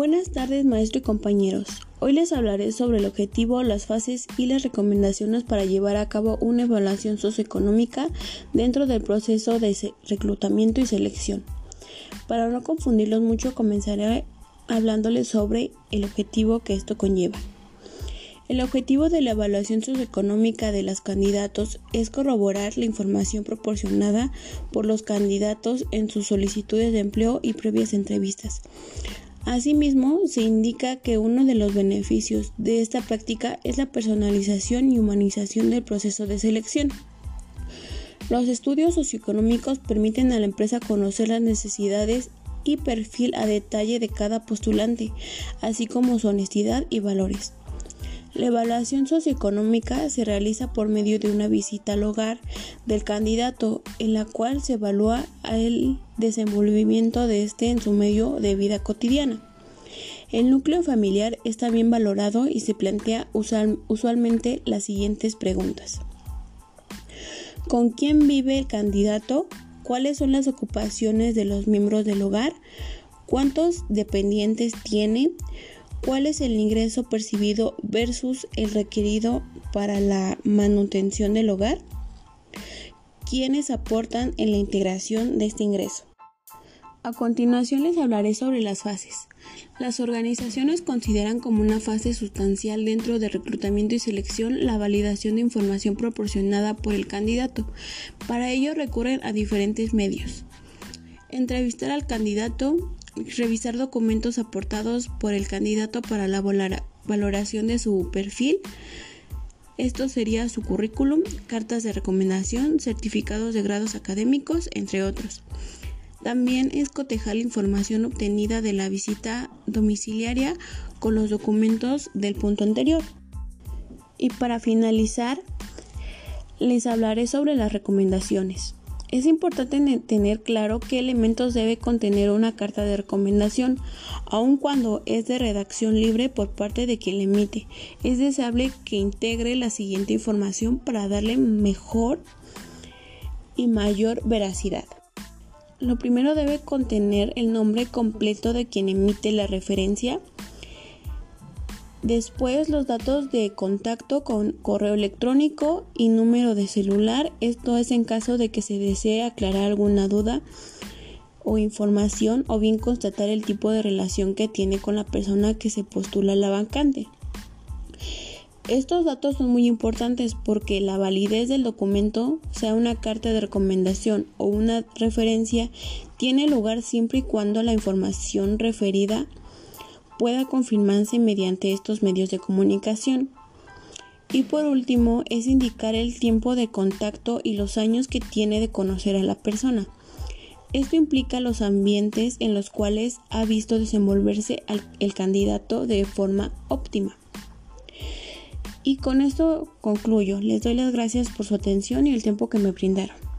Buenas tardes maestro y compañeros. Hoy les hablaré sobre el objetivo, las fases y las recomendaciones para llevar a cabo una evaluación socioeconómica dentro del proceso de reclutamiento y selección. Para no confundirlos mucho comenzaré hablándoles sobre el objetivo que esto conlleva. El objetivo de la evaluación socioeconómica de los candidatos es corroborar la información proporcionada por los candidatos en sus solicitudes de empleo y previas entrevistas, Asimismo, se indica que uno de los beneficios de esta práctica es la personalización y humanización del proceso de selección. Los estudios socioeconómicos permiten a la empresa conocer las necesidades y perfil a detalle de cada postulante, así como su honestidad y valores. La evaluación socioeconómica se realiza por medio de una visita al hogar del candidato en la cual se evalúa el desenvolvimiento de este en su medio de vida cotidiana. El núcleo familiar está bien valorado y se plantea usualmente las siguientes preguntas. ¿Con quién vive el candidato? ¿Cuáles son las ocupaciones de los miembros del hogar? ¿Cuántos dependientes tiene? Cuál es el ingreso percibido versus el requerido para la manutención del hogar, quiénes aportan en la integración de este ingreso. A continuación les hablaré sobre las fases. Las organizaciones consideran como una fase sustancial dentro de reclutamiento y selección la validación de información proporcionada por el candidato. Para ello recurren a diferentes medios. Entrevistar al candidato, revisar documentos aportados por el candidato para la valoración de su perfil. Esto sería su currículum, cartas de recomendación, certificados de grados académicos, entre otros. También es cotejar la información obtenida de la visita domiciliaria con los documentos del punto anterior. Y para finalizar, les hablaré sobre las recomendaciones. Es importante tener claro qué elementos debe contener una carta de recomendación, aun cuando es de redacción libre por parte de quien la emite. Es deseable que integre la siguiente información para darle mejor y mayor veracidad. Lo primero debe contener el nombre completo de quien emite la referencia, Después los datos de contacto con correo electrónico y número de celular. Esto es en caso de que se desee aclarar alguna duda o información o bien constatar el tipo de relación que tiene con la persona que se postula la vacante. Estos datos son muy importantes porque la validez del documento, sea una carta de recomendación o una referencia, tiene lugar siempre y cuando la información referida pueda confirmarse mediante estos medios de comunicación. Y por último es indicar el tiempo de contacto y los años que tiene de conocer a la persona. Esto implica los ambientes en los cuales ha visto desenvolverse el candidato de forma óptima. Y con esto concluyo. Les doy las gracias por su atención y el tiempo que me brindaron.